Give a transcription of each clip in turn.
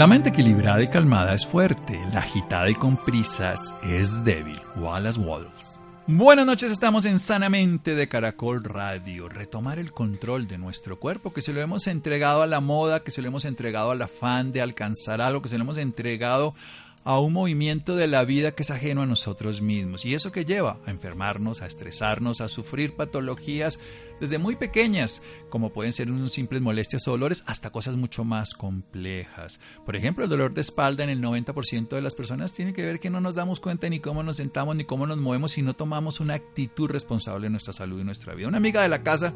La mente equilibrada y calmada es fuerte, la agitada y con prisas es débil. Wallace Wallace. Buenas noches, estamos en Sanamente de Caracol Radio. Retomar el control de nuestro cuerpo, que se lo hemos entregado a la moda, que se lo hemos entregado al afán de alcanzar algo, que se lo hemos entregado a un movimiento de la vida que es ajeno a nosotros mismos. ¿Y eso que lleva? A enfermarnos, a estresarnos, a sufrir patologías desde muy pequeñas, como pueden ser unos simples molestias o dolores, hasta cosas mucho más complejas. Por ejemplo, el dolor de espalda en el 90% de las personas tiene que ver que no nos damos cuenta ni cómo nos sentamos ni cómo nos movemos si no tomamos una actitud responsable en nuestra salud y nuestra vida. Una amiga de la casa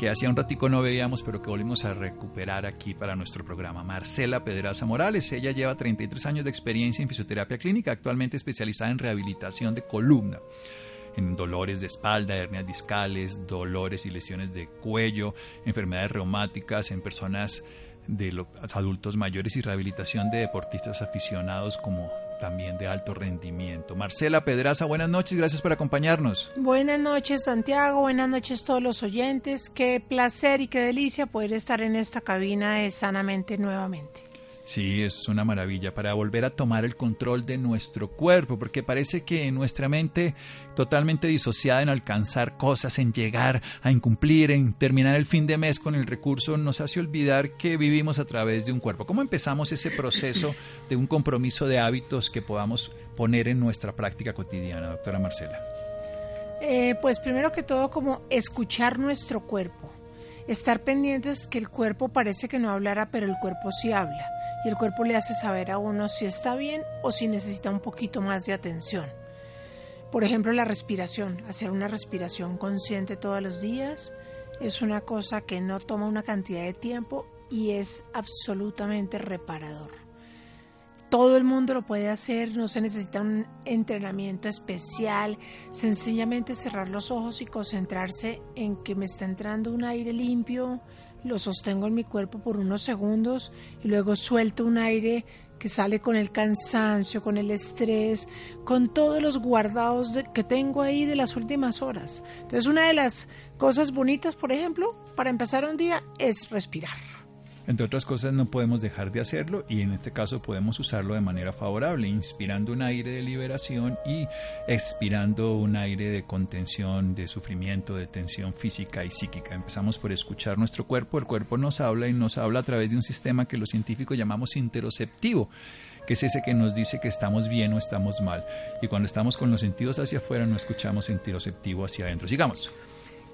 que hacía un ratico no veíamos, pero que volvimos a recuperar aquí para nuestro programa. Marcela Pedraza Morales, ella lleva 33 años de experiencia en fisioterapia clínica, actualmente especializada en rehabilitación de columna en dolores de espalda, hernias discales, dolores y lesiones de cuello, enfermedades reumáticas en personas de los adultos mayores y rehabilitación de deportistas aficionados como también de alto rendimiento. Marcela Pedraza, buenas noches, gracias por acompañarnos. Buenas noches Santiago, buenas noches todos los oyentes, qué placer y qué delicia poder estar en esta cabina de Sanamente nuevamente. Sí, es una maravilla para volver a tomar el control de nuestro cuerpo, porque parece que nuestra mente totalmente disociada en alcanzar cosas, en llegar a incumplir, en terminar el fin de mes con el recurso, nos hace olvidar que vivimos a través de un cuerpo. ¿Cómo empezamos ese proceso de un compromiso de hábitos que podamos poner en nuestra práctica cotidiana, doctora Marcela? Eh, pues primero que todo como escuchar nuestro cuerpo, estar pendientes que el cuerpo parece que no hablara, pero el cuerpo sí habla y el cuerpo le hace saber a uno si está bien o si necesita un poquito más de atención. Por ejemplo, la respiración, hacer una respiración consciente todos los días es una cosa que no toma una cantidad de tiempo y es absolutamente reparador. Todo el mundo lo puede hacer, no se necesita un entrenamiento especial, sencillamente cerrar los ojos y concentrarse en que me está entrando un aire limpio, lo sostengo en mi cuerpo por unos segundos y luego suelto un aire que sale con el cansancio, con el estrés, con todos los guardados que tengo ahí de las últimas horas. Entonces una de las cosas bonitas, por ejemplo, para empezar un día es respirar. Entre otras cosas no podemos dejar de hacerlo y en este caso podemos usarlo de manera favorable, inspirando un aire de liberación y expirando un aire de contención, de sufrimiento, de tensión física y psíquica. Empezamos por escuchar nuestro cuerpo, el cuerpo nos habla y nos habla a través de un sistema que los científicos llamamos interoceptivo que es ese que nos dice que estamos bien o estamos mal. Y cuando estamos con los sentidos hacia afuera no escuchamos interoceptivo hacia adentro. Sigamos.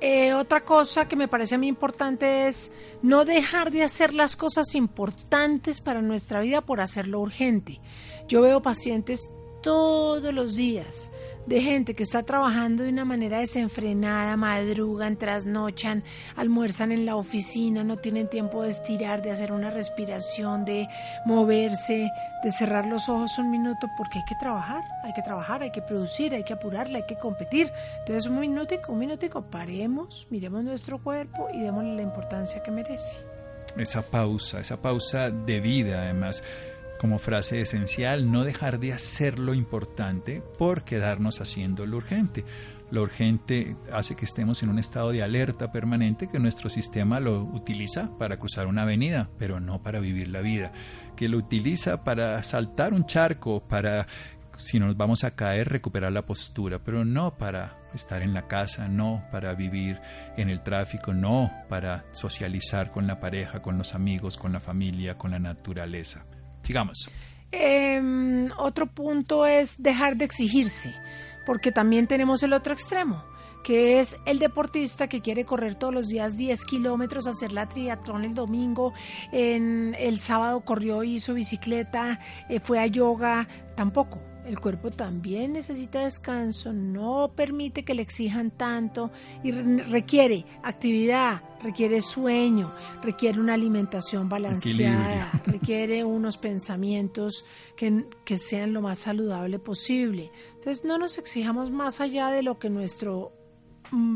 Eh, otra cosa que me parece a mí importante es no dejar de hacer las cosas importantes para nuestra vida por hacerlo urgente. Yo veo pacientes todos los días de gente que está trabajando de una manera desenfrenada, madrugan, trasnochan, almuerzan en la oficina, no tienen tiempo de estirar, de hacer una respiración, de moverse, de cerrar los ojos un minuto, porque hay que trabajar, hay que trabajar, hay que producir, hay que apurarle, hay que competir. Entonces un minutico, un minutico, paremos, miremos nuestro cuerpo y démosle la importancia que merece. Esa pausa, esa pausa de vida además como frase esencial, no dejar de hacer lo importante por quedarnos haciendo lo urgente. Lo urgente hace que estemos en un estado de alerta permanente que nuestro sistema lo utiliza para cruzar una avenida, pero no para vivir la vida, que lo utiliza para saltar un charco, para si nos vamos a caer recuperar la postura, pero no para estar en la casa, no para vivir en el tráfico, no para socializar con la pareja, con los amigos, con la familia, con la naturaleza. Sigamos. Em, otro punto es dejar de exigirse, porque también tenemos el otro extremo que es el deportista que quiere correr todos los días 10 kilómetros, hacer la triatlón el domingo, en el sábado corrió, hizo bicicleta, eh, fue a yoga, tampoco. El cuerpo también necesita descanso, no permite que le exijan tanto y requiere actividad, requiere sueño, requiere una alimentación balanceada, requiere unos pensamientos que, que sean lo más saludable posible. Entonces no nos exijamos más allá de lo que nuestro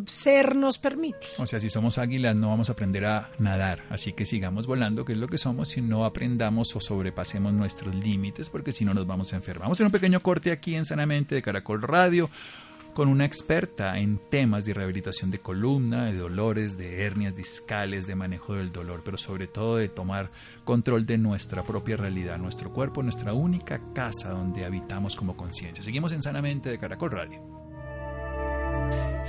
ser nos permite. O sea, si somos águilas no vamos a aprender a nadar, así que sigamos volando, que es lo que somos, si no aprendamos o sobrepasemos nuestros límites, porque si no nos vamos a enfermar. Vamos a hacer un pequeño corte aquí en Sanamente de Caracol Radio con una experta en temas de rehabilitación de columna, de dolores, de hernias discales, de manejo del dolor, pero sobre todo de tomar control de nuestra propia realidad, nuestro cuerpo, nuestra única casa donde habitamos como conciencia. Seguimos en Sanamente de Caracol Radio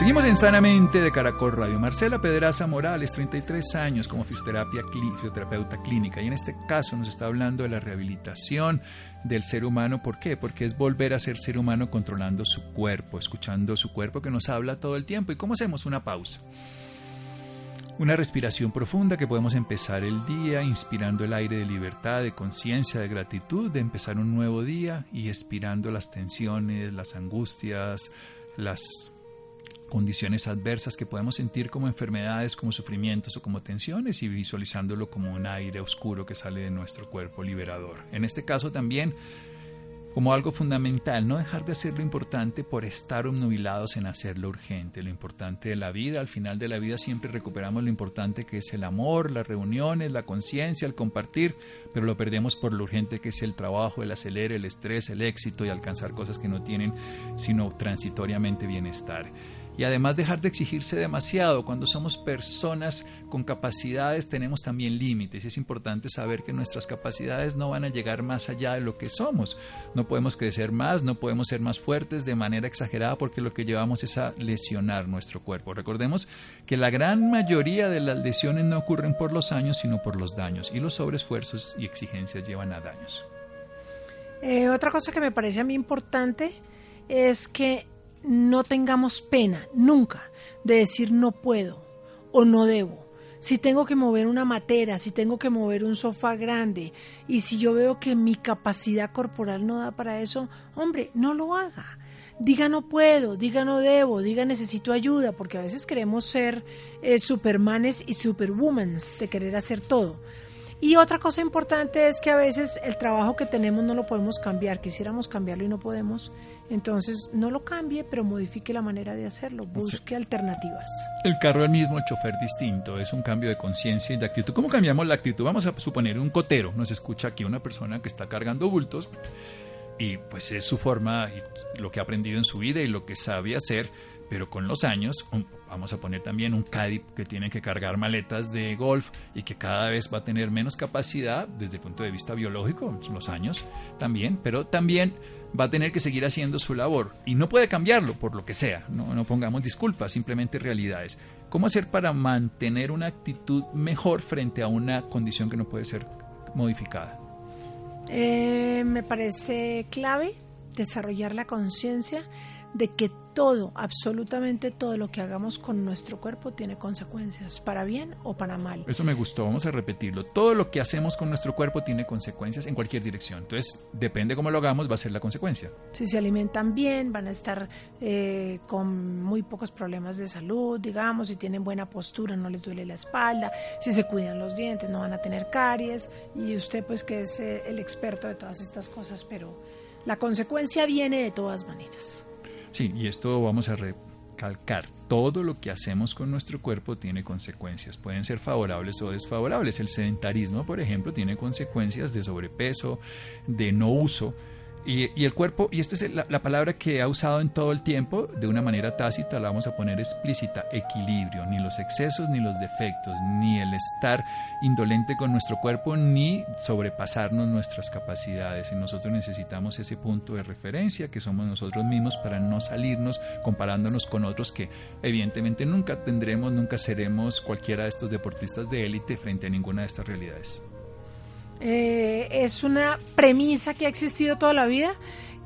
Seguimos en Sanamente de Caracol Radio. Marcela Pedraza Morales, 33 años como fisioterapia, fisioterapeuta clínica y en este caso nos está hablando de la rehabilitación del ser humano. ¿Por qué? Porque es volver a ser ser humano controlando su cuerpo, escuchando su cuerpo que nos habla todo el tiempo. ¿Y cómo hacemos una pausa? Una respiración profunda que podemos empezar el día inspirando el aire de libertad, de conciencia, de gratitud, de empezar un nuevo día y expirando las tensiones, las angustias, las condiciones adversas que podemos sentir como enfermedades, como sufrimientos o como tensiones y visualizándolo como un aire oscuro que sale de nuestro cuerpo liberador. En este caso también como algo fundamental, no dejar de hacer lo importante por estar obnubilados en hacer lo urgente, lo importante de la vida. Al final de la vida siempre recuperamos lo importante que es el amor, las reuniones, la conciencia, el compartir, pero lo perdemos por lo urgente que es el trabajo, el acelere, el estrés, el éxito y alcanzar cosas que no tienen sino transitoriamente bienestar y además dejar de exigirse demasiado. Cuando somos personas con capacidades tenemos también límites es importante saber que nuestras capacidades no van a llegar más allá de lo que somos. No podemos crecer más, no podemos ser más fuertes de manera exagerada porque lo que llevamos es a lesionar nuestro cuerpo. Recordemos que la gran mayoría de las lesiones no ocurren por los años sino por los daños y los sobreesfuerzos y exigencias llevan a daños. Eh, otra cosa que me parece a mí importante es que no tengamos pena nunca de decir no puedo o no debo. Si tengo que mover una matera, si tengo que mover un sofá grande y si yo veo que mi capacidad corporal no da para eso, hombre, no lo haga. Diga no puedo, diga no debo, diga necesito ayuda, porque a veces queremos ser eh, supermanes y superwomans de querer hacer todo. Y otra cosa importante es que a veces el trabajo que tenemos no lo podemos cambiar, quisiéramos cambiarlo y no podemos, entonces no lo cambie, pero modifique la manera de hacerlo, busque alternativas. El carro es el mismo, el chofer distinto, es un cambio de conciencia y de actitud. ¿Cómo cambiamos la actitud? Vamos a suponer un cotero, nos escucha aquí una persona que está cargando bultos y pues es su forma y lo que ha aprendido en su vida y lo que sabe hacer, pero con los años, vamos a poner también un caddy que tiene que cargar maletas de golf y que cada vez va a tener menos capacidad desde el punto de vista biológico, los años también, pero también va a tener que seguir haciendo su labor y no puede cambiarlo por lo que sea, no, no pongamos disculpas, simplemente realidades. ¿Cómo hacer para mantener una actitud mejor frente a una condición que no puede ser modificada? Eh, me parece clave desarrollar la conciencia de que todo, absolutamente todo lo que hagamos con nuestro cuerpo tiene consecuencias, para bien o para mal. Eso me gustó, vamos a repetirlo. Todo lo que hacemos con nuestro cuerpo tiene consecuencias en cualquier dirección. Entonces, depende cómo lo hagamos, va a ser la consecuencia. Si se alimentan bien, van a estar eh, con muy pocos problemas de salud, digamos, si tienen buena postura, no les duele la espalda, si se cuidan los dientes, no van a tener caries. Y usted, pues, que es eh, el experto de todas estas cosas, pero la consecuencia viene de todas maneras. Sí, y esto vamos a recalcar. Todo lo que hacemos con nuestro cuerpo tiene consecuencias. Pueden ser favorables o desfavorables. El sedentarismo, por ejemplo, tiene consecuencias de sobrepeso, de no uso Y, el cuerpo, y esta es la, la, palabra que ha usado en todo el tiempo, de una manera tácita, la vamos a poner explícita, equilibrio, ni los excesos ni los defectos, ni el estar indolente con nuestro cuerpo, ni sobrepasarnos nuestras capacidades. Y nosotros necesitamos ese punto de referencia que somos nosotros mismos para no salirnos comparándonos con otros que evidentemente nunca tendremos, nunca seremos cualquiera de estos deportistas de élite frente a ninguna de estas realidades. Eh, es una premisa que ha existido toda la vida,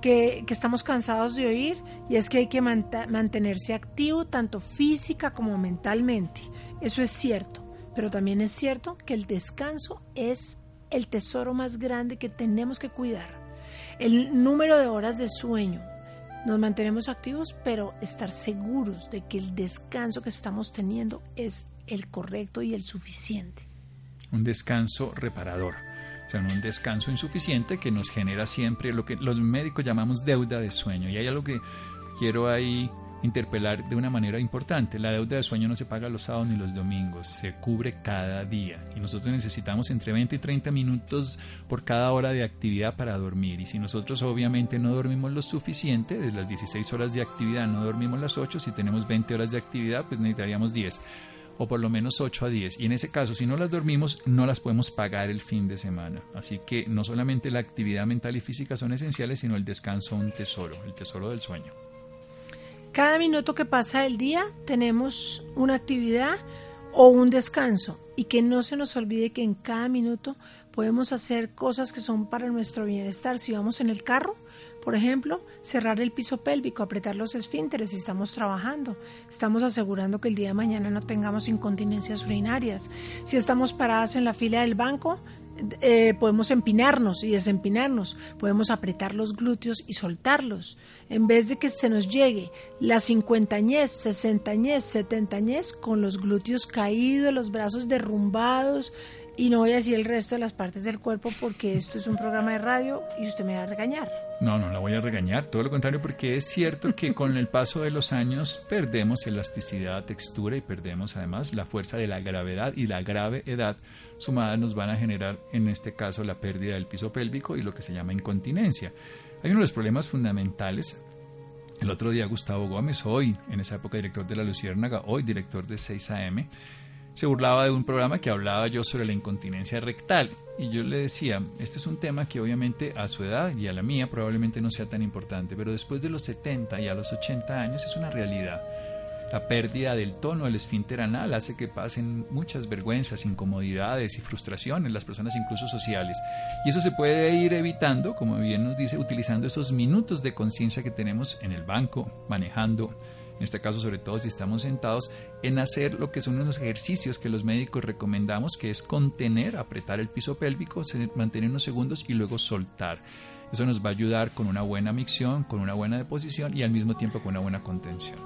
que, estamos cansados de oír, y es que hay que mantenerse activo tanto física como mentalmente. Eso es cierto, pero también es cierto que el descanso es el tesoro más grande que tenemos que cuidar. El número de horas de sueño. Nos mantenemos activos, pero estar seguros de que el descanso que estamos teniendo es el correcto y el suficiente. Un descanso reparador un descanso insuficiente que nos genera siempre lo que los médicos llamamos deuda de sueño. Y hay algo que quiero ahí interpelar de una manera importante. La deuda de sueño no se paga los sábados ni los domingos, se cubre cada día. Y nosotros necesitamos entre 20 y 30 minutos por cada hora de actividad para dormir. Y si nosotros obviamente no dormimos lo suficiente, de las 16 horas de actividad no dormimos las 8, si tenemos 20 horas de actividad, pues necesitaríamos 10 o por lo menos 8 a 10. Y en ese caso, si no las dormimos, no las podemos pagar el fin de semana. Así que no solamente la actividad mental y física son esenciales, sino el descanso un tesoro, el tesoro del sueño. Cada minuto que pasa del día tenemos una actividad o un descanso y que no se nos olvide que en cada minuto podemos hacer cosas que son para nuestro bienestar. Si vamos en el carro, por ejemplo, cerrar el piso pélvico, apretar los esfínteres si estamos trabajando. Estamos asegurando que el día de mañana no tengamos incontinencias urinarias. Si estamos paradas en la fila del banco, eh, podemos empinarnos y desempinarnos, podemos apretar los glúteos y soltarlos, en vez de que se nos llegue la cincuentañez, sesentañez, setentañez con los glúteos caídos, los brazos derrumbados, y no voy a decir el resto de las partes del cuerpo porque esto es un programa de radio y usted me va a regañar. No, no la voy a regañar, todo lo contrario, porque es cierto que con el paso de los años perdemos elasticidad, textura y perdemos además la fuerza de la gravedad y la grave edad sumada nos van a generar en este caso la pérdida del piso pélvico y lo que se llama incontinencia. Hay uno de los problemas fundamentales el otro día Gustavo Gómez, hoy en esa época director de La Luciérnaga, hoy director de 6am, se burlaba de un programa que hablaba yo sobre la incontinencia rectal. Y yo le decía, este es un tema que obviamente a su edad y a la mía probablemente no sea tan importante, pero después de los 70 y a los 80 años es una realidad. La pérdida del tono del esfínter anal hace que pasen muchas vergüenzas, incomodidades y frustraciones las personas incluso sociales. Y eso se puede ir evitando, como bien nos dice, utilizando esos minutos de conciencia que tenemos en el banco, manejando, en este caso sobre todo si estamos sentados, en hacer lo que son unos ejercicios que los médicos recomendamos, que es contener, apretar el piso pélvico, mantener unos segundos y luego soltar. Eso nos va a ayudar con una buena micción, con una buena deposición y al mismo tiempo con una buena contención.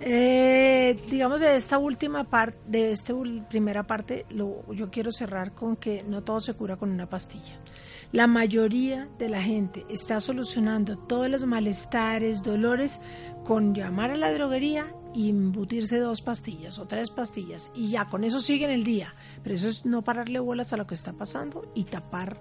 Eh, digamos de esta última parte, de esta primera parte, lo, yo quiero cerrar con que no todo se cura con una pastilla. La mayoría de la gente está solucionando todos los malestares, dolores, con llamar a la droguería y embutirse dos pastillas o tres pastillas y ya con eso siguen el día. Pero eso es no pararle bolas a lo que está pasando y tapar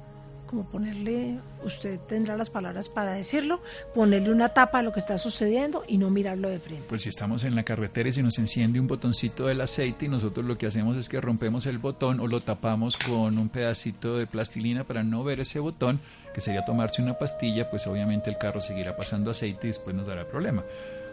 como ponerle, usted tendrá las palabras para decirlo, ponerle una tapa a lo que está sucediendo y no mirarlo de frente. Pues si estamos en la carretera y se nos enciende un botoncito del aceite y nosotros lo que hacemos es que rompemos el botón o lo tapamos con un pedacito de plastilina para no ver ese botón, que sería tomarse una pastilla, pues obviamente el carro seguirá pasando aceite y después nos dará problema.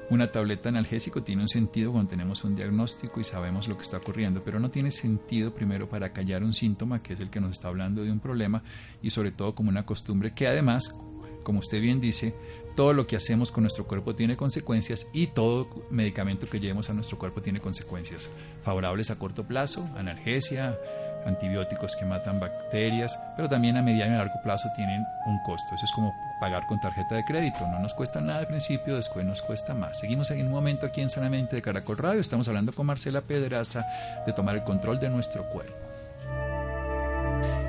Una tableta analgésico tiene un sentido cuando tenemos un diagnóstico y sabemos lo que está ocurriendo, pero no tiene sentido primero para callar un síntoma, que es el que nos está hablando de un problema, y sobre todo como una costumbre que además, como usted bien dice, todo lo que hacemos con nuestro cuerpo tiene consecuencias y todo medicamento que llevemos a nuestro cuerpo tiene consecuencias favorables a corto plazo, analgesia, antibióticos que matan bacterias, pero también a mediano y largo plazo tienen un costo. Eso es como pagar con tarjeta de crédito. No nos cuesta nada al principio, después nos cuesta más. Seguimos en un momento aquí en Sanamente de Caracol Radio. Estamos hablando con Marcela Pedraza de tomar el control de nuestro cuerpo.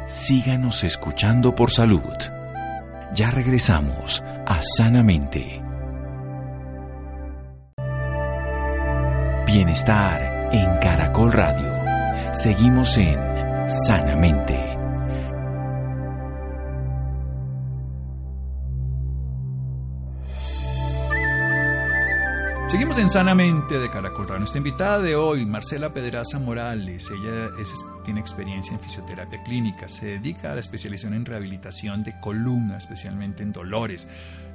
Síganos escuchando por salud. Ya regresamos a Sanamente. Bienestar en Caracol Radio. Seguimos en sanamente. Seguimos en Sanamente de Caracol Nuestra invitada de hoy, Marcela Pedraza Morales, ella tiene experiencia en fisioterapia clínica, se dedica a la especialización en rehabilitación de columna, especialmente en dolores,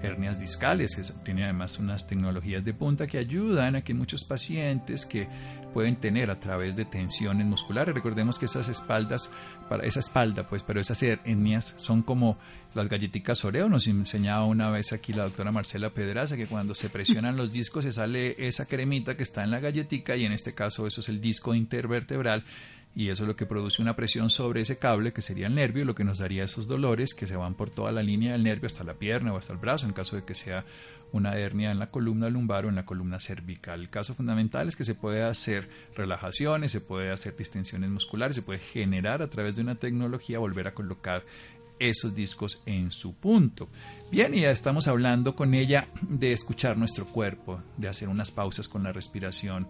hernias discales, tiene además unas tecnologías de punta que ayudan a que muchos pacientes que pueden tener a través de tensiones musculares, recordemos que esas espaldas para esa espalda, pues, pero esas hernias son como las galletitas Oreo. Nos enseñaba una vez aquí la doctora Marcela Pedraza que cuando se presionan los discos se sale esa cremita que está en la galletica y en este caso eso es el disco intervertebral y eso es lo que produce una presión sobre ese cable que sería el nervio, lo que nos daría esos dolores que se van por toda la línea del nervio hasta la pierna o hasta el brazo en caso de que sea una hernia en la columna lumbar o en la columna cervical. El caso fundamental es que se puede hacer relajaciones, se puede hacer distensiones musculares, se puede generar a través de una tecnología volver a colocar esos discos en su punto. Bien, y ya estamos hablando con ella de escuchar nuestro cuerpo, de hacer unas pausas con la respiración,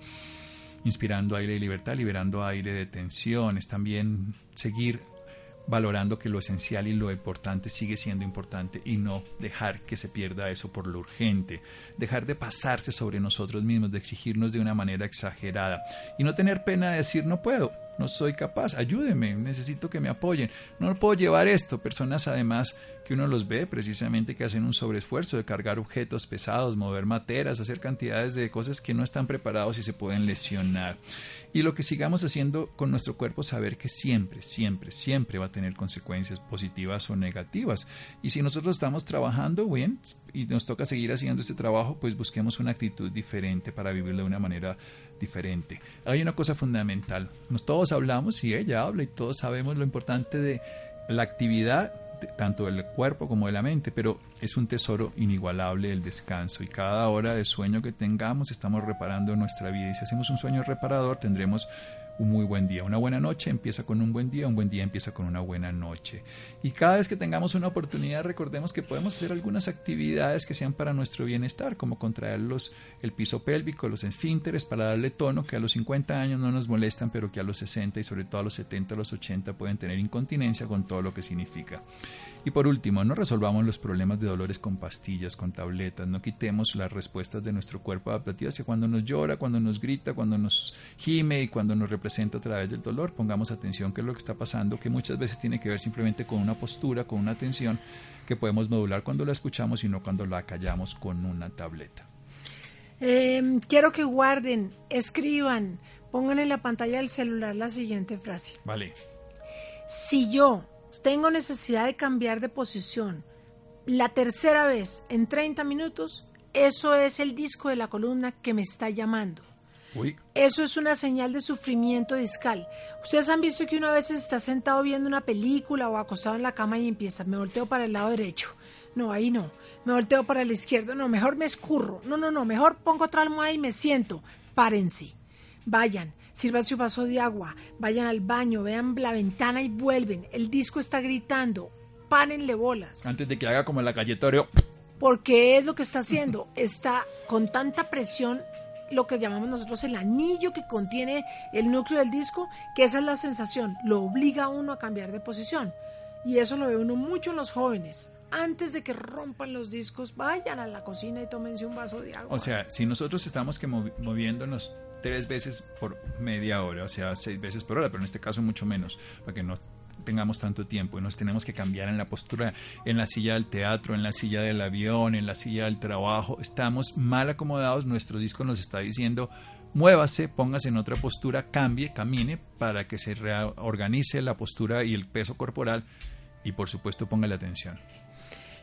inspirando aire de libertad, liberando aire de tensiones, también seguir valorando que lo esencial y lo importante sigue siendo importante y no dejar que se pierda eso por lo urgente, dejar de pasarse sobre nosotros mismos, de exigirnos de una manera exagerada y no tener pena de decir no puedo, no soy capaz, ayúdeme, necesito que me apoyen, no puedo llevar esto, personas además que uno los ve precisamente que hacen un sobreesfuerzo de cargar objetos pesados, mover materas, hacer cantidades de cosas que no están preparados y se pueden lesionar. Y lo que sigamos haciendo con nuestro cuerpo, saber que siempre, siempre, siempre va a tener consecuencias positivas o negativas. Y si nosotros estamos trabajando bien y nos toca seguir haciendo este trabajo, pues busquemos una actitud diferente para vivirlo de una manera diferente. Hay una cosa fundamental. Nos todos hablamos y ella habla y todos sabemos lo importante de la actividad tanto del cuerpo como de la mente, pero es un tesoro inigualable el descanso y cada hora de sueño que tengamos estamos reparando nuestra vida y si hacemos un sueño reparador tendremos un muy buen día. Una buena noche empieza con un buen día, un buen día empieza con una buena noche. Y cada vez que tengamos una oportunidad recordemos que podemos hacer algunas actividades que sean para nuestro bienestar, como contraer los, el piso pélvico, los esfínteres para darle tono, que a los 50 años no nos molestan, pero que a los 60 y sobre todo a los 70, a los 80 pueden tener incontinencia con todo lo que significa. Y por último, no resolvamos los problemas de dolores con pastillas, con tabletas, no quitemos las respuestas de nuestro cuerpo adaptativas que cuando nos llora, cuando nos grita, cuando nos gime y cuando nos representa a través del dolor, pongamos atención que es lo que está pasando, que muchas veces tiene que ver simplemente con una postura, con una atención que podemos modular cuando la escuchamos y no cuando la callamos con una tableta. Em, quiero que guarden, escriban, pongan en la pantalla del celular la siguiente frase. Vale. Si yo tengo necesidad de cambiar de posición la tercera vez en 30 minutos, eso es el disco de la columna que me está llamando. Eso es una señal de sufrimiento discal. Ustedes han visto que una vez está sentado viendo una película o acostado en la cama y empieza, me volteo para el lado derecho. No, ahí no. Me volteo para el izquierdo. No, mejor me escurro. No, no, no. Mejor pongo otra almohada y me siento. Párense. Vayan sirvan su vaso de agua, vayan al baño, vean la ventana y vuelven. El disco está gritando, párenle bolas. Antes de que haga como la galletorio. Porque es lo que está haciendo. Está con tanta presión lo que llamamos nosotros el anillo que contiene el núcleo del disco, que esa es la sensación, lo obliga a uno a cambiar de posición. Y eso lo ve uno mucho en los jóvenes. Antes de que rompan los discos, vayan a la cocina y tómense un vaso de agua. O sea, si nosotros estamos que moviéndonos tres veces por media hora, o sea, seis veces por hora, pero en este caso mucho menos, para que no tengamos tanto tiempo y nos tenemos que cambiar en la postura, en la silla del teatro, en la silla del avión, en la silla del trabajo, estamos mal acomodados, nuestro disco nos está diciendo muévase, póngase en otra postura, cambie, camine para que se reorganice la postura y el peso corporal y por supuesto ponga la atención.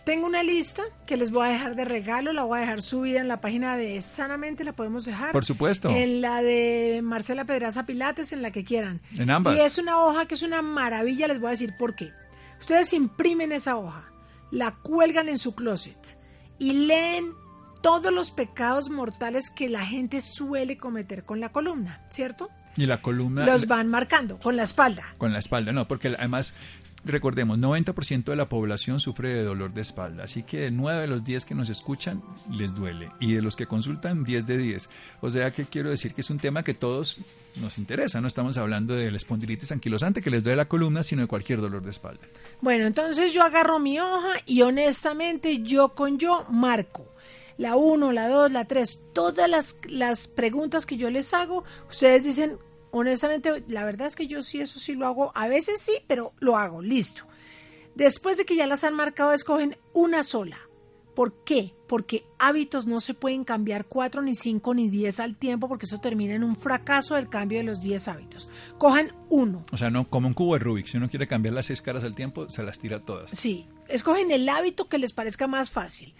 Tengo una lista que les voy a dejar de regalo, la voy a dejar subida en la página de Sanamente, la podemos dejar. Por supuesto. En la de Marcela Pedraza Pilates, en la que quieran. En ambas. Y es una hoja que es una maravilla, les voy a decir por qué. Ustedes imprimen esa hoja, la cuelgan en su closet y leen todos los pecados mortales que la gente suele cometer con la columna, ¿cierto? Y la columna... Los van marcando con la espalda. Con la espalda, no, porque además recordemos, 90% de la población sufre de dolor de espalda, así que de 9 de los 10 que nos escuchan les duele y de los que consultan 10 de 10. O sea que quiero decir que es un tema que todos nos interesa, no estamos hablando de la espondilitis anquilosante que les duele la columna, sino de cualquier dolor de espalda. Bueno, entonces yo agarro mi hoja y honestamente yo con yo marco la 1, la 2, la 3, todas las, las preguntas que yo les hago, ustedes dicen, honestamente, la verdad es que yo sí, eso sí lo hago, a veces sí, pero lo hago, listo. Después de que ya las han marcado, escogen una sola. ¿Por qué? Porque hábitos no se pueden cambiar cuatro, ni cinco, ni diez al tiempo, porque eso termina en un fracaso del cambio de los diez hábitos. Cojan uno. O sea, no como un cubo de Rubik. Si uno quiere cambiar las seis caras al tiempo, se las tira todas. Sí, escogen el hábito que les parezca más fácil.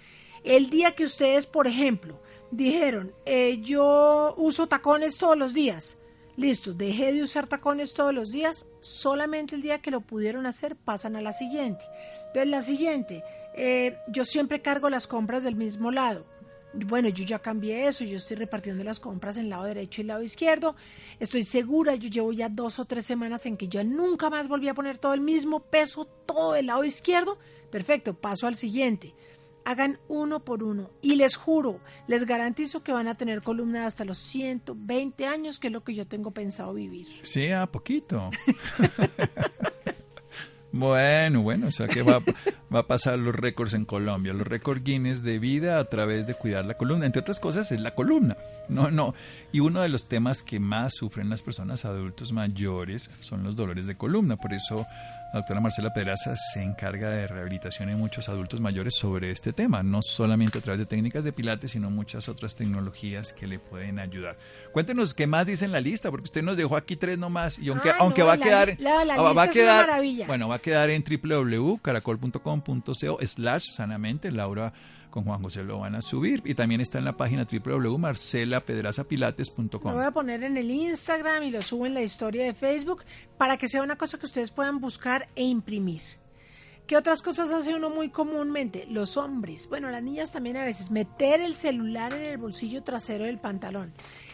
El día que ustedes, por ejemplo, dijeron, eh, yo uso tacones todos los días. Listo, dejé de usar tacones todos los días, solamente el día que lo pudieron hacer pasan a la siguiente. Entonces la siguiente, eh, yo siempre cargo las compras del mismo lado. Bueno, yo ya cambié eso, yo estoy repartiendo las compras en el lado derecho y el lado izquierdo. Estoy segura, yo llevo ya dos o tres semanas en que yo nunca más volví a poner todo el mismo peso, todo el lado izquierdo. Perfecto, paso al siguiente hagan uno por uno y les juro, les garantizo que van a tener columna hasta los 120 años, que es lo que yo tengo pensado vivir. Sí, a poquito. bueno, bueno, o sea que va, va a pasar los récords en Colombia, los récords Guinness de vida a través de cuidar la columna. Entre otras cosas, es la columna. No, no. Y uno de los temas que más sufren las personas adultos mayores son los dolores de columna. Por eso la doctora Marcela Pedraza se encarga de rehabilitación en muchos adultos mayores sobre este tema, no solamente a través de técnicas de pilates, sino muchas otras tecnologías que le pueden ayudar. Cuéntenos qué más dice en la lista, porque usted nos dejó aquí tres nomás y aunque, aunque va a quedar, va, a quedar, bueno, va a quedar en www.caracol.com.co slash sanamente, Laura con Juan José lo van a subir y también está en la página www.marcelapedrazapilates.com. Lo voy a poner en el Instagram y lo subo en la historia de Facebook para que sea una cosa que ustedes puedan buscar e imprimir. ¿Qué otras cosas hace uno muy comúnmente? Los hombres, bueno, las niñas también a veces, meter el celular en el bolsillo trasero del pantalón.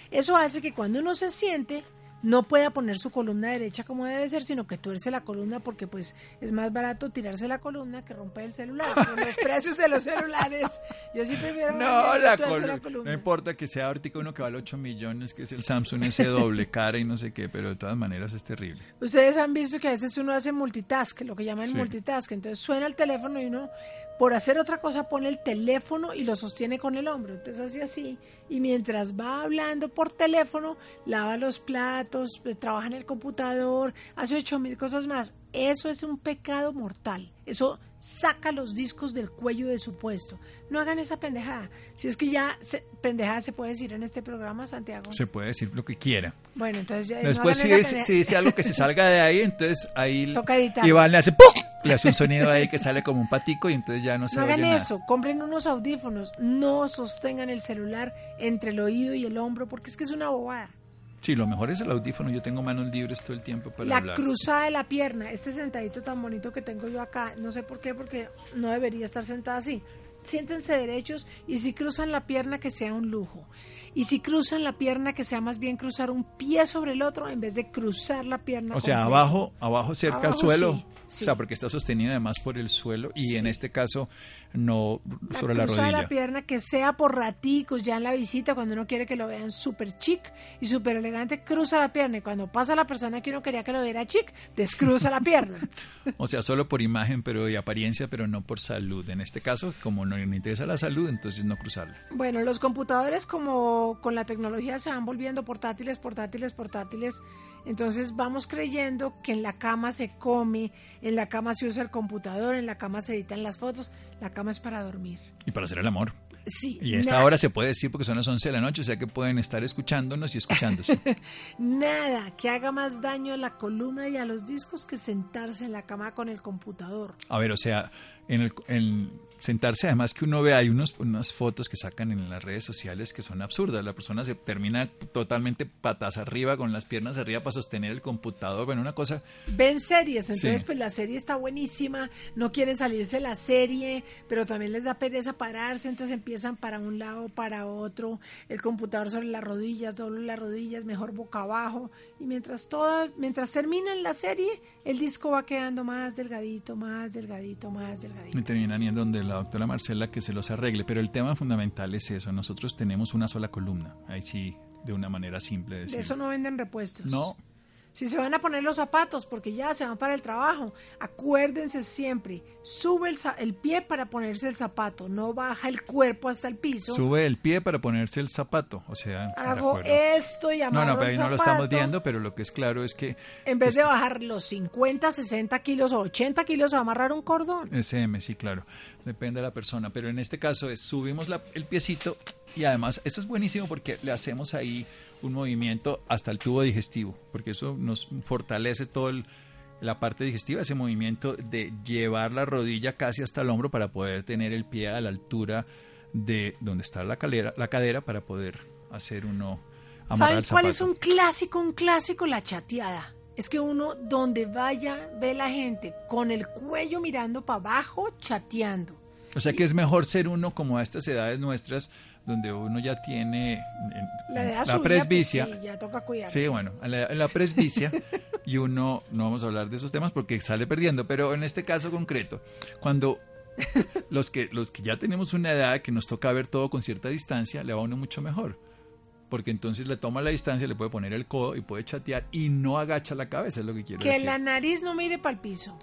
Eso hace que cuando uno se siente, no pueda poner su columna derecha como debe ser, sino que tuerce la columna porque pues es más barato tirarse la columna que romper el celular. Con los precios de los celulares, yo sí prefiero no, la, columna. No importa que sea ahorita uno que vale 8 millones, que es el Samsung ese doble cara y no sé qué, pero de todas maneras es terrible. Ustedes han visto que a veces uno hace multitask, lo que llaman multitask, entonces suena el teléfono y uno por hacer otra cosa pone el teléfono y lo sostiene con el hombro. Entonces hace así y mientras va hablando por teléfono, lava los platos, pues, trabaja en el computador, hace ocho mil cosas más. Eso es un pecado mortal. Eso saca los discos del cuello de su puesto. No hagan esa pendejada. Si es que ya pendejada se puede decir en este programa, Santiago. Se puede decir lo que quiera. Bueno, entonces ya, Después si, dice, algo que se salga de ahí, entonces ahí Toca editar. Iván le hace ¡pum! Le hace un sonido ahí que sale como un patico y entonces ya no se No hagan eso, compren unos audífonos, no sostengan el celular entre el oído y el hombro porque es que es una bobada. Sí, lo mejor es el audífono. Yo tengo manos libres todo el tiempo para la hablar. La cruzada de la pierna, este sentadito tan bonito que tengo yo acá, no sé por qué, porque no debería estar sentada así. Siéntense derechos y si cruzan la pierna que sea un lujo. Y si cruzan la pierna que sea más bien cruzar un pie sobre el otro en vez de cruzar la pierna. O sea, abajo, abajo cerca al suelo. O sea, porque está sostenida además por el suelo y en este caso no sobre la, rodilla. la pierna que sea por raticos ya en la visita cuando uno quiere que lo vean súper chic y súper elegante, cruza la pierna y cuando pasa la persona que uno quería que lo viera chic, descruza la pierna. o sea, solo por imagen pero y apariencia, pero no por salud. En este caso, como no le interesa la salud, entonces no cruzarla. Bueno, los computadores como con la tecnología se van volviendo portátiles, portátiles, portátiles entonces vamos creyendo que en la cama se come, en la cama se usa el computador, en la cama se editan las fotos, la cama es para dormir. Y para hacer el amor. Sí. Y a esta hora se puede decir porque son las 11 de la noche, o sea que pueden estar escuchándonos y escuchándose. nada que haga más daño a la columna y a los discos que sentarse en la cama con el computador. A ver, o sea, en el, en, sentarse, además que uno ve, hay unos, unas fotos que sacan en las redes sociales que son absurdas. La persona se termina totalmente patas arriba, con las piernas arriba para sostener el computador. Bueno, una cosa. Ven series, entonces pues la serie está buenísima, no quieren salirse la serie, pero también les da pereza pararse, entonces empiezan para un lado, para otro, el computador sobre las rodillas, doble las rodillas, mejor boca abajo, y mientras toda, mientras terminan la serie, el disco va quedando más delgadito, más delgadito, más delgadito. Y terminan yendo donde la doctora Marcela que se los arregle, pero el tema fundamental es eso, nosotros tenemos una sola columna, ahí sí, de una manera simple. De eso no venden repuestos. No. Si se van a poner los zapatos porque ya se van para el trabajo, acuérdense siempre, sube el, el, pie para ponerse el zapato, no baja el cuerpo hasta el piso. Sube el pie para ponerse el zapato, o sea... Hago esto y amarro No, no, pero ahí no lo estamos viendo, pero lo que es claro es que... En vez de bajar los 50, 60 kilos o 80 kilos, va a amarrar un cordón. SM, sí, claro. Depende de la persona, pero en este caso es subimos la, el piecito y además esto es buenísimo porque le hacemos ahí un movimiento hasta el tubo digestivo, porque eso nos fortalece todo la parte digestiva, ese movimiento de llevar la rodilla casi hasta el hombro para poder tener el pie a la altura de donde está la cadera, la cadera para poder hacer uno ¿Saben cuál es un clásico, un clásico? La chateada. Es que uno donde vaya ve la gente con el cuello mirando para abajo, chateando. O sea que es mejor ser uno como a estas edades nuestras donde uno ya tiene la, la presbicia. Pues sí, ya toca cuidarse. Sí, bueno, en la, la presbicia y uno, no vamos a hablar de esos temas porque sale perdiendo, pero en este caso concreto, cuando los que, los que ya tenemos una edad que nos toca ver todo con cierta distancia, le va a uno mucho mejor. Porque entonces le toma la distancia, le puede poner el codo y puede chatear y no agacha la cabeza, es lo que quiero que decir. Que la nariz no mire para el piso.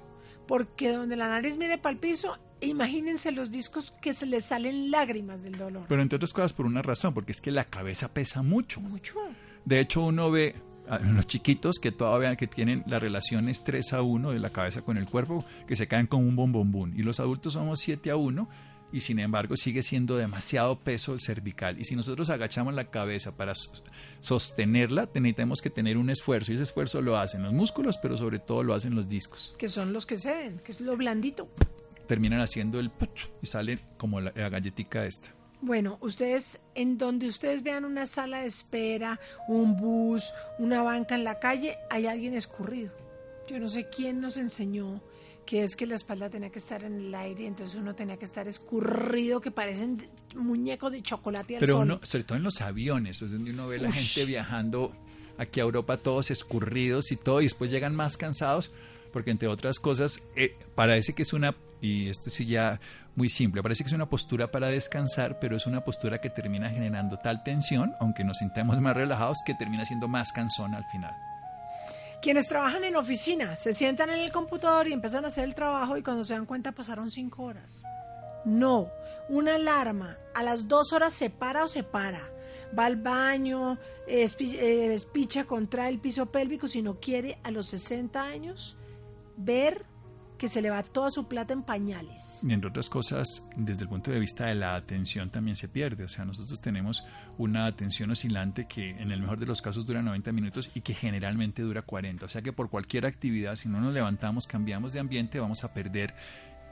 Porque donde la nariz mire para el piso, imagínense los discos que se les salen lágrimas del dolor. Pero entre otras cosas por una razón, porque es que la cabeza pesa mucho. Mucho. De hecho, uno ve a los chiquitos que todavía que tienen la relación es 3 a 1 de la cabeza con el cuerpo, que se caen como un bombombún. Y los adultos somos 7 a 1 y sin embargo sigue siendo demasiado peso el cervical. Y si nosotros agachamos la cabeza para sostenerla, necesitamos que tener un esfuerzo y ese esfuerzo lo hacen los músculos, pero sobre todo lo hacen los discos. Que son los que se ven, que es lo blandito. Terminan haciendo el y sale como la, la galletica esta. Bueno, ustedes, en donde ustedes vean una sala de espera, un bus, una banca en la calle, hay alguien escurrido. Yo no sé quién nos enseñó que es que la espalda tenía que estar en el aire, entonces uno tenía que estar escurrido, que parecen muñecos de chocolate al Pero sol. uno, sobre todo en los aviones, es donde uno ve la gente viajando aquí a Europa todos escurridos y todo, y después llegan más cansados, porque entre otras cosas, eh, parece que es una, y esto sí ya muy simple, parece que es una postura para descansar, pero es una postura que termina generando tal tensión, aunque nos sintamos más relajados, que termina siendo más cansón al final. Quienes trabajan en oficina se sientan en el computador y empiezan a hacer el trabajo y cuando se dan cuenta pasaron cinco horas. No, una alarma a las dos horas se para o se para. Va al baño, espicha contra el piso pélvico si no quiere a los 60 años ver que se le va toda su plata en pañales. Y entre otras cosas, desde el punto de vista de la atención también se pierde. O sea, nosotros tenemos una atención oscilante que en el mejor de los casos dura 90 minutos y que generalmente dura 40. O sea que por cualquier actividad, si no nos levantamos, cambiamos de ambiente, vamos a perder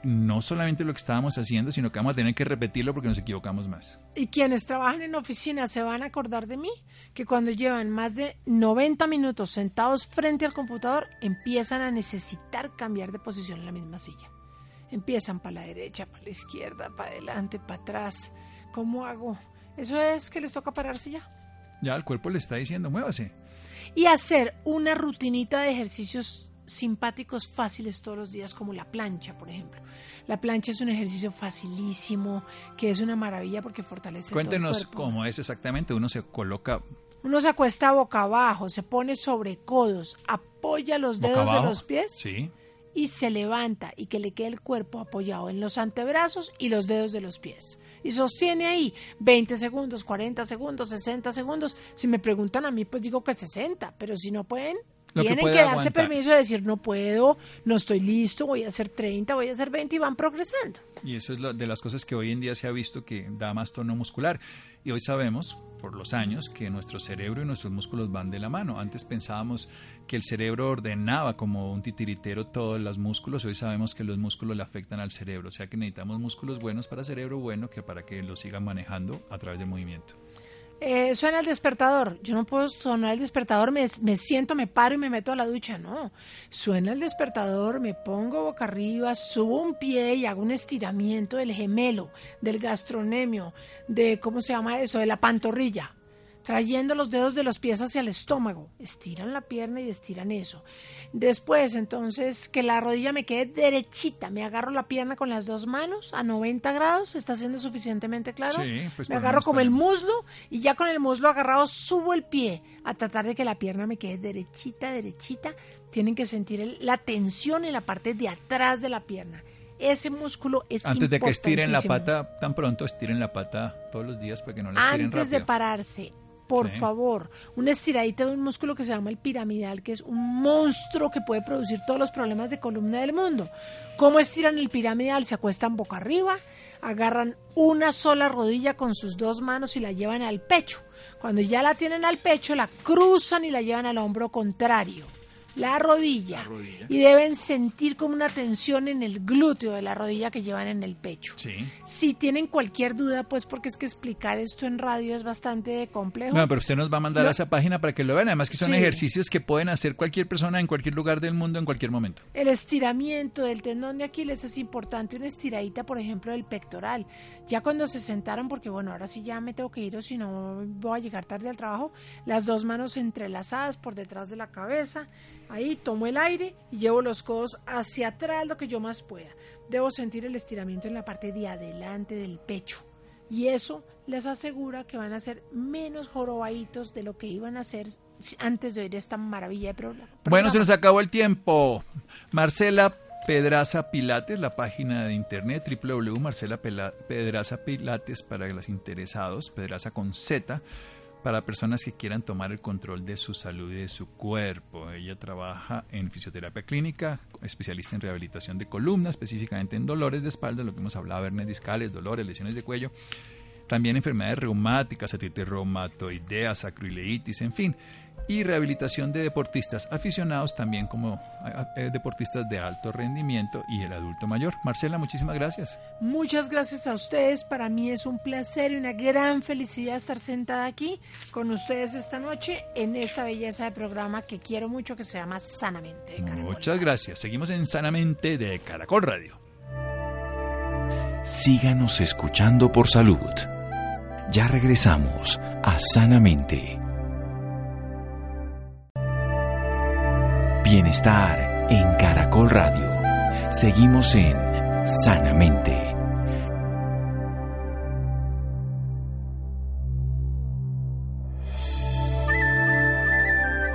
no solamente lo que estábamos haciendo, sino que vamos a tener que repetirlo porque nos equivocamos más. Y quienes trabajan en oficina se van a acordar de mí, que cuando llevan más de 90 minutos sentados frente al computador, empiezan a necesitar cambiar de posición en la misma silla. Empiezan para la derecha, para la izquierda, para adelante, para atrás. ¿Cómo hago? Eso es que les toca pararse ya. Ya el cuerpo le está diciendo, muévase. Y hacer una rutinita de ejercicios simpáticos fáciles todos los días, como la plancha, por ejemplo. La plancha es un ejercicio facilísimo, que es una maravilla porque fortalece Cuéntenos todo el cuerpo. cómo es exactamente. Uno se coloca. Uno se acuesta boca abajo, se pone sobre codos, apoya los dedos abajo. de los pies Sí. y se levanta y que le quede el cuerpo apoyado en los antebrazos y los dedos de los pies. Y sostiene ahí 20 segundos, 40 segundos, 60 segundos. Si me preguntan a mí, pues digo que 60, pero si no pueden, Lo tienen que, darse aguantar. permiso de decir no puedo, no estoy listo, voy a hacer 30, voy a hacer 20 y van progresando. Y eso es lo- de las cosas que hoy en día se ha visto que da más tono muscular. Y hoy sabemos, por los años, que nuestro cerebro y nuestros músculos van de la mano. Antes pensábamos que el cerebro ordenaba como un titiritero todos los músculos. Hoy sabemos que los músculos le afectan al cerebro. O sea que necesitamos músculos buenos para cerebro bueno que para que lo sigan manejando a través del movimiento. Eh, suena el despertador. Yo no puedo sonar el despertador, me, me siento, me paro y me meto a la ducha. No. Suena el despertador, me pongo boca arriba, subo un pie y hago un estiramiento del gemelo, del gastronemio, de, ¿cómo se llama eso? De la pantorrilla. Trayendo los dedos de los pies hacia el estómago. Estiran la pierna y estiran eso. Después, entonces, que la rodilla me quede derechita. Me agarro la pierna con las dos manos a 90 grados. ¿Está siendo suficientemente claro? Sí, pues me agarro como el muslo y ya con el muslo agarrado subo el pie a tratar de que la pierna me quede derechita, derechita. Tienen que sentir el- la tensión en la parte de atrás de la pierna. Ese músculo es Antes de que estiren la pata, tan pronto estiren la pata todos los días para que no la estiren Antes de pararse, por Sí. favor, una estiradita de un músculo que se llama el piramidal, que es un monstruo que puede producir todos los problemas de columna del mundo. ¿Cómo estiran el piramidal? Se acuestan boca arriba, agarran una sola rodilla con sus dos manos y la llevan al pecho. Cuando ya la tienen al pecho, la cruzan y la llevan al hombro contrario. La rodilla. La rodilla. Y deben sentir como una tensión en el glúteo de la rodilla que llevan en el pecho. Sí. Si tienen cualquier duda, pues porque es que explicar esto en radio es bastante complejo. Bueno, pero usted nos va a mandar a esa página para que lo vean. Además que son Sí. ejercicios que pueden hacer cualquier persona en cualquier lugar del mundo en cualquier momento. El estiramiento del tendón de Aquiles es importante, una estiradita, por ejemplo, del pectoral. Ya cuando se sentaron, porque bueno, ahora sí ya me tengo que ir o si no voy a llegar tarde al trabajo, las dos manos entrelazadas por detrás de la cabeza. Ahí tomo el aire y llevo los codos hacia atrás lo que yo más pueda. Debo sentir el estiramiento en la parte de adelante del pecho. Y eso les asegura que van a ser menos jorobaditos de lo que iban a ser antes de oír esta maravilla de programa. Bueno, se nos acabó el tiempo. Marcela Pedraza Pilates, la página de internet www.marcela Pela- Pedraza Pilates para los interesados, Pedraza con Z, para personas que quieran tomar el control de su salud y de su cuerpo. Ella trabaja en fisioterapia clínica, especialista en rehabilitación de columna, específicamente en dolores de espalda, lo que hemos hablado, hernias discales, dolores, lesiones de cuello, también enfermedades reumáticas, artritis reumatoidea, sacroileitis, en fin, y rehabilitación de deportistas aficionados, también como eh, deportistas de alto rendimiento y el adulto mayor. Marcela, muchísimas gracias. Muchas gracias a ustedes. Para mí es un placer y una gran felicidad estar sentada aquí con ustedes esta noche en esta belleza de programa que quiero mucho que se llama Sanamente. de Caracol. Muchas gracias. Seguimos en Sanamente de Caracol Radio. Síganos escuchando por salud. Ya regresamos a Sanamente. Bienestar en Caracol Radio. Seguimos en Sanamente.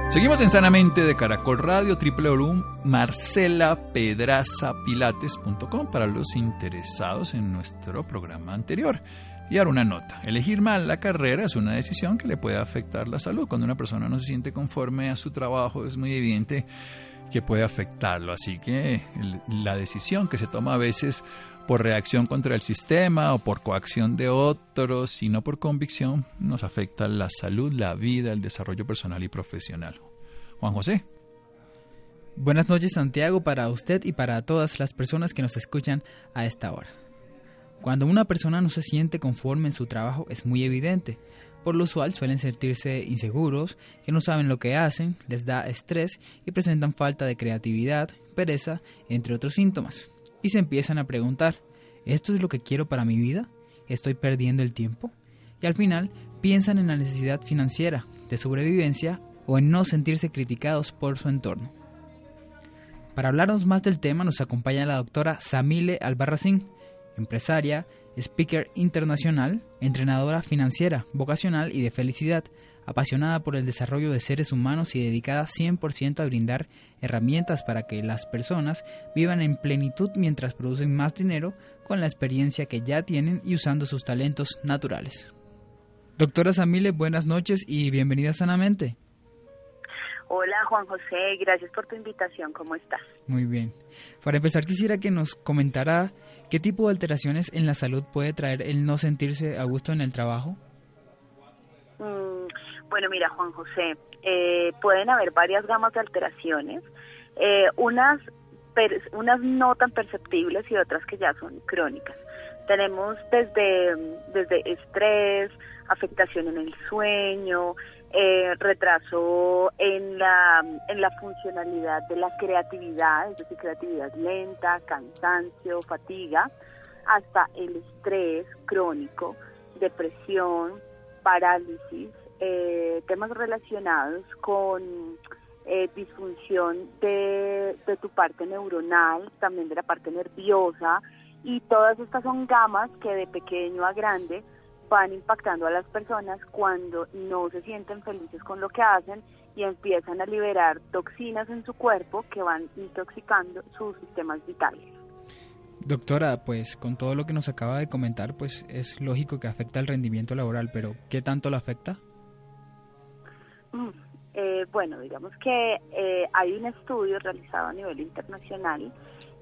Seguimos en Sanamente de Caracol Radio, www.marcelapedrazapilates.com para los interesados en nuestro programa anterior. Y ahora una nota. Elegir mal la carrera es una decisión que le puede afectar la salud. Cuando una persona no se siente conforme a su trabajo es muy evidente que puede afectarlo. Así que la decisión que se toma a veces por reacción contra el sistema o por coacción de otros y no por convicción nos afecta la salud, la vida, el desarrollo personal y profesional. Juan José. Buenas noches Santiago para usted y para todas las personas que nos escuchan a esta hora. Cuando una persona no se siente conforme en su trabajo es muy evidente. Por lo usual suelen sentirse inseguros, que no saben lo que hacen, les da estrés y presentan falta de creatividad, pereza, entre otros síntomas. Y se empiezan a preguntar, ¿esto es lo que quiero para mi vida? ¿Estoy perdiendo el tiempo? Y al final piensan en la necesidad financiera, de sobrevivencia o en no sentirse criticados por su entorno. Para hablarnos más del tema nos acompaña la doctora Samile Albarracín, empresaria, speaker internacional, entrenadora financiera, vocacional y de felicidad, apasionada por el desarrollo de seres humanos y dedicada 100% a brindar herramientas para que las personas vivan en plenitud mientras producen más dinero con la experiencia que ya tienen y usando sus talentos naturales. Doctora Samile, buenas noches y bienvenida sanamente. Hola Juan José, gracias por tu invitación, ¿cómo estás? Muy bien. Para empezar quisiera que nos comentara qué tipo de alteraciones en la salud puede traer el no sentirse a gusto en el trabajo. Mm, bueno, mira Juan José, eh, pueden haber varias gamas de alteraciones, eh, unas, per- unas no tan perceptibles y otras que ya son crónicas. Tenemos desde, desde estrés, afectación en el sueño, eh, retraso en la, en la funcionalidad de la creatividad, es decir, creatividad lenta, cansancio, fatiga, hasta el estrés crónico, depresión, parálisis, eh, temas relacionados con eh, disfunción de, de tu parte neuronal, también de la parte nerviosa, y todas estas son gamas que de pequeño a grande van impactando a las personas cuando no se sienten felices con lo que hacen y empiezan a liberar toxinas en su cuerpo que van intoxicando sus sistemas vitales. Doctora, pues con todo lo que nos acaba de comentar, pues es lógico que afecta el rendimiento laboral, pero ¿qué tanto lo afecta? Mm, eh, bueno, digamos que eh, hay un estudio realizado a nivel internacional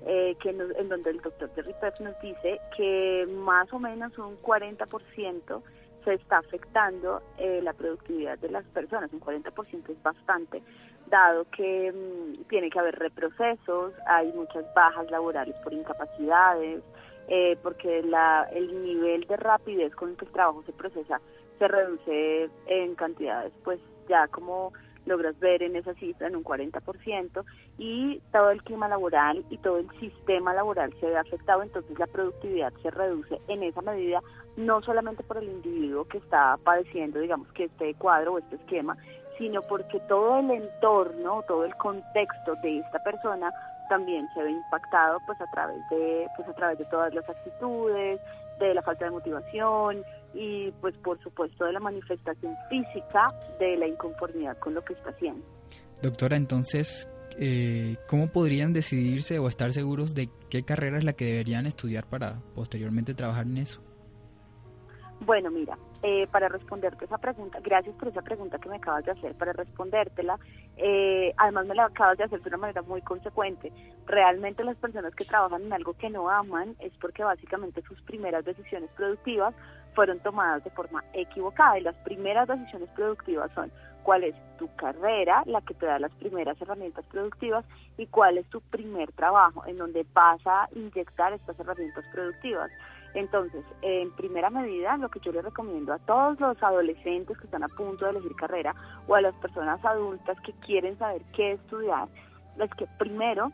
eh, que en donde el doctor Terry nos dice que más o menos un 40% se está afectando eh, la productividad de las personas, un 40% es bastante, dado que mm, tiene que haber reprocesos, hay muchas bajas laborales por incapacidades, eh, porque la, el nivel de rapidez con el que el trabajo se procesa se reduce en cantidades pues ya como logras ver en esa cifra en un 40% y todo el clima laboral y todo el sistema laboral se ve afectado, entonces la productividad se reduce en esa medida, no solamente por el individuo que está padeciendo, digamos, que este cuadro o este esquema, sino porque todo el entorno, todo el contexto de esta persona también se ve impactado pues a través de pues a través de todas las actitudes, de la falta de motivación y pues por supuesto de la manifestación física de la inconformidad con lo que está haciendo. Doctora, entonces, eh, ¿cómo podrían decidirse o estar seguros de qué carrera es la que deberían estudiar para posteriormente trabajar en eso? Bueno, mira, eh, para responderte esa pregunta, gracias por esa pregunta que me acabas de hacer, para respondértela, eh, además me la acabas de hacer de una manera muy consecuente. Realmente las personas que trabajan en algo que no aman es porque básicamente sus primeras decisiones productivas fueron tomadas de forma equivocada y las primeras decisiones productivas son cuál es tu carrera, la que te da las primeras herramientas productivas y cuál es tu primer trabajo en donde vas a inyectar estas herramientas productivas. Entonces, en primera medida, lo que yo le recomiendo a todos los adolescentes que están a punto de elegir carrera o a las personas adultas que quieren saber qué estudiar, es que primero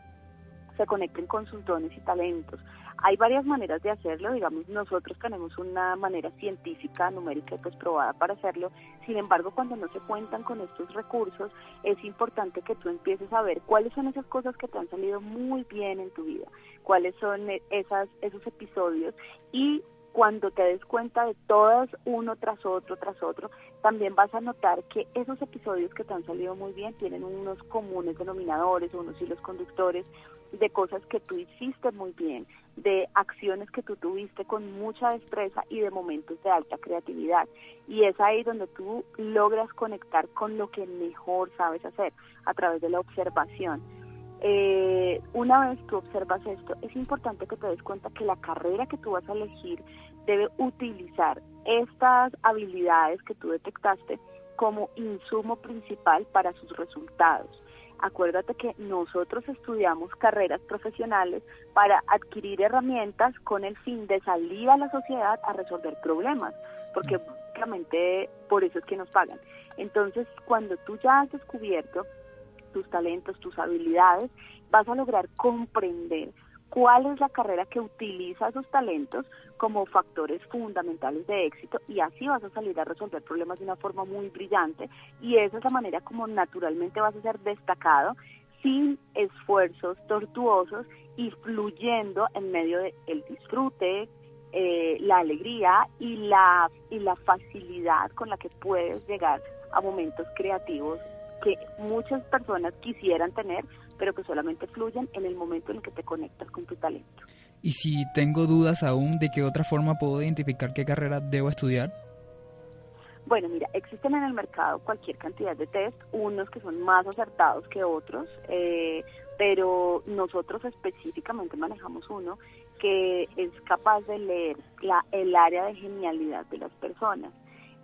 se conecten con sus dones y talentos. Hay varias maneras de hacerlo, digamos, nosotros tenemos una manera científica, numérica, pues probada para hacerlo. Sin embargo, cuando no se cuentan con estos recursos, es importante que tú empieces a ver cuáles son esas cosas que te han salido muy bien en tu vida, cuáles son esas, esos episodios y cuando te des cuenta de todas uno tras otro, tras otro, también vas a notar que esos episodios que te han salido muy bien tienen unos comunes denominadores, unos hilos conductores de cosas que tú hiciste muy bien, de acciones que tú tuviste con mucha destreza y de momentos de alta creatividad. Y es ahí donde tú logras conectar con lo que mejor sabes hacer a través de la observación eh, una vez que observas esto, es importante que te des cuenta que la carrera que tú vas a elegir debe utilizar estas habilidades que tú detectaste como insumo principal para sus resultados. Acuérdate que nosotros estudiamos carreras profesionales para adquirir herramientas con el fin de salir a la sociedad a resolver problemas, porque básicamente por eso es que nos pagan. Entonces, cuando tú ya has descubierto tus talentos, tus habilidades, vas a lograr comprender cuál es la carrera que utiliza esos talentos como factores fundamentales de éxito y así vas a salir a resolver problemas de una forma muy brillante y esa es la manera como naturalmente vas a ser destacado sin esfuerzos tortuosos y fluyendo en medio del disfrute, eh, la alegría y la, y la facilidad con la que puedes llegar a momentos creativos que muchas personas quisieran tener, pero que solamente fluyen en el momento en el que te conectas con tu talento. Y si tengo dudas aún, ¿de qué otra forma puedo identificar qué carrera debo estudiar? Bueno, mira, existen en el mercado cualquier cantidad de test, unos que son más acertados que otros, eh, pero nosotros específicamente manejamos uno que es capaz de leer la, el área de genialidad de las personas.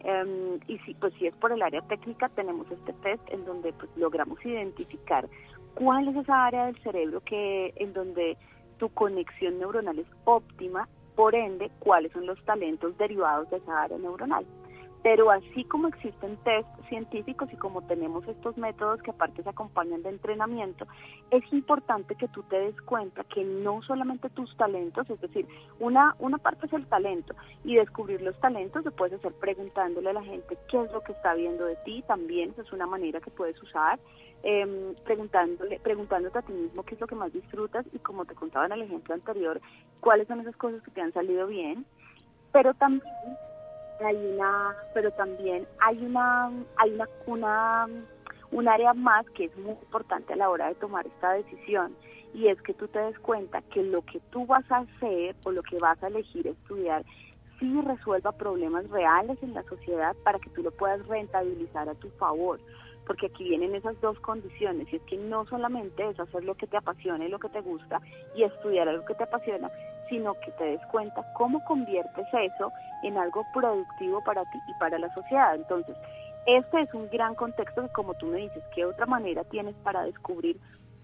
Em, y si, pues si es por el área técnica, tenemos este test en donde pues, logramos identificar cuál es esa área del cerebro que en donde tu conexión neuronal es óptima, por ende, cuáles son los talentos derivados de esa área neuronal. Pero así como existen test científicos y como tenemos estos métodos que aparte se acompañan de entrenamiento, es importante que tú te des cuenta que no solamente tus talentos, es decir, una, una parte es el talento y descubrir los talentos lo puedes hacer preguntándole a la gente qué es lo que está viendo de ti, también es una manera que puedes usar, eh, preguntándole, preguntándote a ti mismo qué es lo que más disfrutas y como te contaba en el ejemplo anterior, cuáles son esas cosas que te han salido bien, pero también hay una, pero también hay una, hay una, una, un área más que es muy importante a la hora de tomar esta decisión. Y es que tú te des cuenta que lo que tú vas a hacer o lo que vas a elegir estudiar sí resuelva problemas reales en la sociedad para que tú lo puedas rentabilizar a tu favor. Porque aquí vienen esas dos condiciones, y es que no solamente es hacer lo que te apasiona y lo que te gusta y estudiar algo que te apasiona, sino que te des cuenta cómo conviertes eso en algo productivo para ti y para la sociedad. Entonces, este es un gran contexto que como tú me dices, ¿qué otra manera tienes para descubrir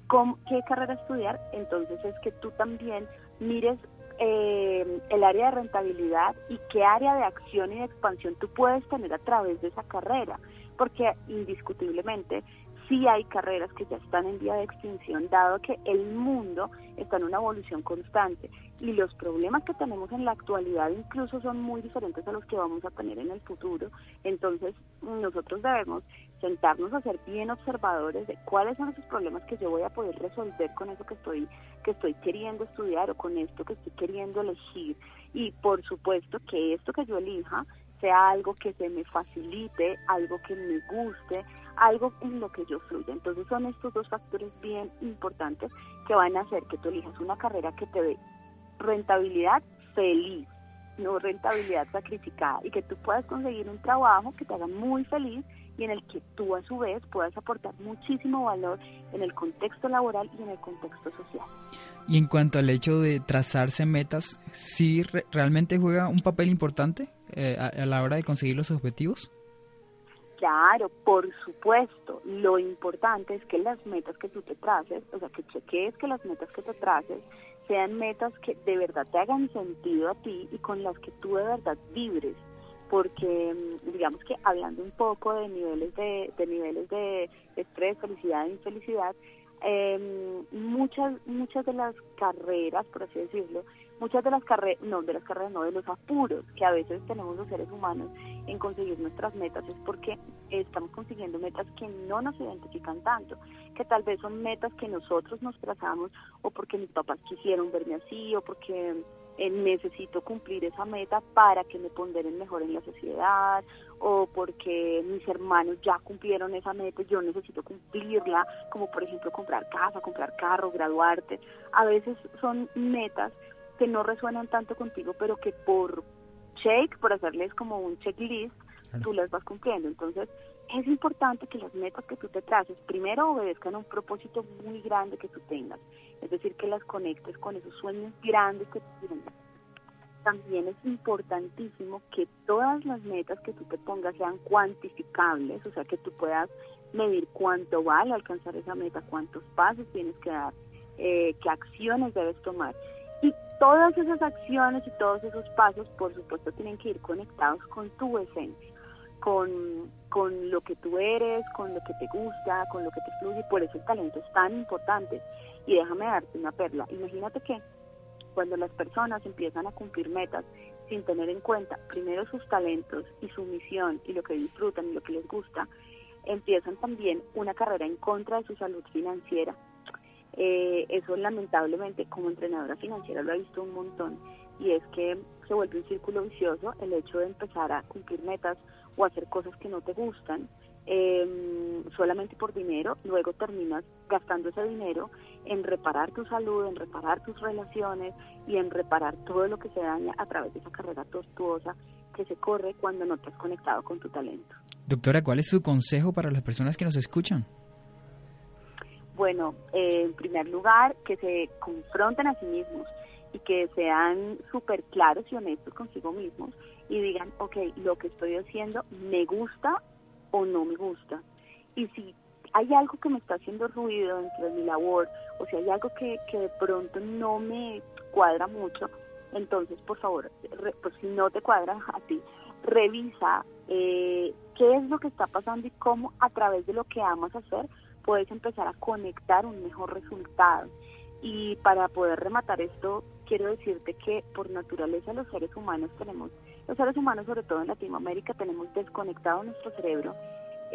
cómo, qué carrera estudiar? Entonces es que tú también mires eh, el área de rentabilidad y qué área de acción y de expansión tú puedes tener a través de esa carrera porque indiscutiblemente sí hay carreras que ya están en vía de extinción, dado que el mundo está en una evolución constante y los problemas que tenemos en la actualidad incluso son muy diferentes a los que vamos a tener en el futuro. Entonces, nosotros debemos sentarnos a ser bien observadores de cuáles son esos problemas que yo voy a poder resolver con eso que estoy que estoy queriendo estudiar o con esto que estoy queriendo elegir y por supuesto que esto que yo elija sea algo que se me facilite, algo que me guste, algo en lo que yo fluya. Entonces son estos dos factores bien importantes que van a hacer que tú elijas una carrera que te dé rentabilidad feliz, no rentabilidad sacrificada, y que tú puedas conseguir un trabajo que te haga muy feliz y en el que tú a su vez puedas aportar muchísimo valor en el contexto laboral y en el contexto social. Y en cuanto al hecho de trazarse metas, ¿sí realmente juega un papel importante eh, a, la hora de conseguir los objetivos? Claro, por supuesto. Lo importante es que las metas que tú te traces, o sea, que chequees que las metas que te traces sean metas que de verdad te hagan sentido a ti y con las que tú de verdad vibres. Porque, mm, digamos que hablando un poco de niveles de, de niveles de estrés, felicidad e infelicidad, eh, muchas muchas de las carreras, por así decirlo, muchas de las carreras, no, de las carreras, no, de los apuros que a veces tenemos los seres humanos en conseguir nuestras metas es porque estamos consiguiendo metas que no nos identifican tanto, que tal vez son metas que nosotros nos trazamos o porque mis papás quisieron verme así o porque eh, necesito cumplir esa meta para que me ponderen mejor en la sociedad o porque mis hermanos ya cumplieron esa meta y yo necesito cumplirla, como por ejemplo comprar casa, comprar carro, graduarte. A veces son metas que no resuenan tanto contigo, pero que por check, por hacerles como un checklist, tú las vas cumpliendo. Entonces, es importante que las metas que tú te traces primero obedezcan a un propósito muy grande que tú tengas, es decir, que las conectes con esos sueños grandes que tú tienes. También es importantísimo que todas las metas que tú te pongas sean cuantificables, o sea, que tú puedas medir cuánto vale alcanzar esa meta, cuántos pasos tienes que dar, eh, qué acciones debes tomar. Y todas esas acciones y todos esos pasos, por supuesto, tienen que ir conectados con tu esencia con, con lo que tú eres, con lo que te gusta, con lo que te fluye, y por eso el talento es tan importante. Y déjame darte una perla. Imagínate que cuando las personas empiezan a cumplir metas sin tener en cuenta primero sus talentos y su misión y lo que disfrutan y lo que les gusta, empiezan también una carrera en contra de su salud financiera. Eh, eso lamentablemente como entrenadora financiera lo he visto un montón y es que se vuelve un círculo vicioso el hecho de empezar a cumplir metas o hacer cosas que no te gustan eh, solamente por dinero, luego terminas gastando ese dinero en reparar tu salud, en reparar tus relaciones y en reparar todo lo que se daña a través de esa carrera tortuosa que se corre cuando no te has conectado con tu talento. Doctora, ¿cuál es su consejo para las personas que nos escuchan? Bueno, eh, en primer lugar, que se confronten a sí mismos y que sean súper claros y honestos consigo mismos y digan, ok, lo que estoy haciendo me gusta o no me gusta. Y si hay algo que me está haciendo ruido dentro de mi labor, o si hay algo que, que de pronto no me cuadra mucho, entonces por favor, pues si no te cuadra a ti, revisa eh, qué es lo que está pasando y cómo a través de lo que amas hacer puedes empezar a conectar un mejor resultado. Y para poder rematar esto, quiero decirte que por naturaleza los seres humanos tenemos, los seres humanos sobre todo en Latinoamérica, tenemos desconectado nuestro cerebro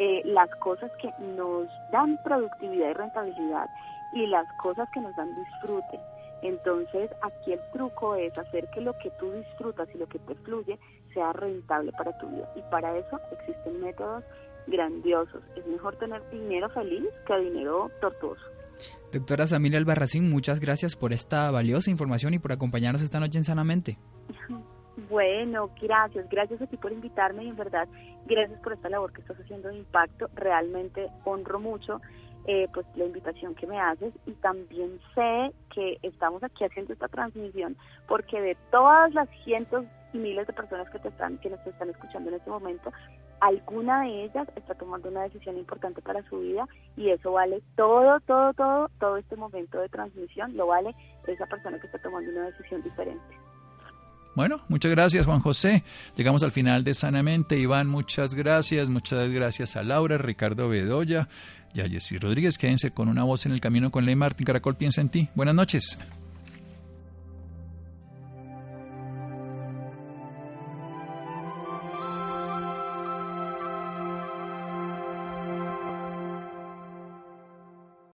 eh, las cosas que nos dan productividad y rentabilidad y las cosas que nos dan disfrute. Entonces, aquí el truco es hacer que lo que tú disfrutas y lo que te fluye sea rentable para tu vida. Y para eso existen métodos grandiosos. Es mejor tener dinero feliz que dinero tortuoso. Doctora Samilia Albarracín, muchas gracias por esta valiosa información y por acompañarnos esta noche en Sanamente. Bueno, gracias, gracias a ti por invitarme y en verdad, gracias por esta labor que estás haciendo de impacto. Realmente honro mucho eh, pues la invitación que me haces y también sé que estamos aquí haciendo esta transmisión porque de todas las cientos y miles de personas que te están que nos están escuchando en este momento alguna de ellas está tomando una decisión importante para su vida y eso vale todo todo todo todo este momento de transmisión lo vale esa persona que está tomando una decisión diferente bueno, muchas gracias Juan José. Llegamos al final de Sanamente. Iván, muchas gracias. Muchas gracias a Laura, Ricardo Bedoya y a Jessy Rodríguez. Quédense con una voz en el camino con Ley Martin. Caracol piensa en ti. Buenas noches.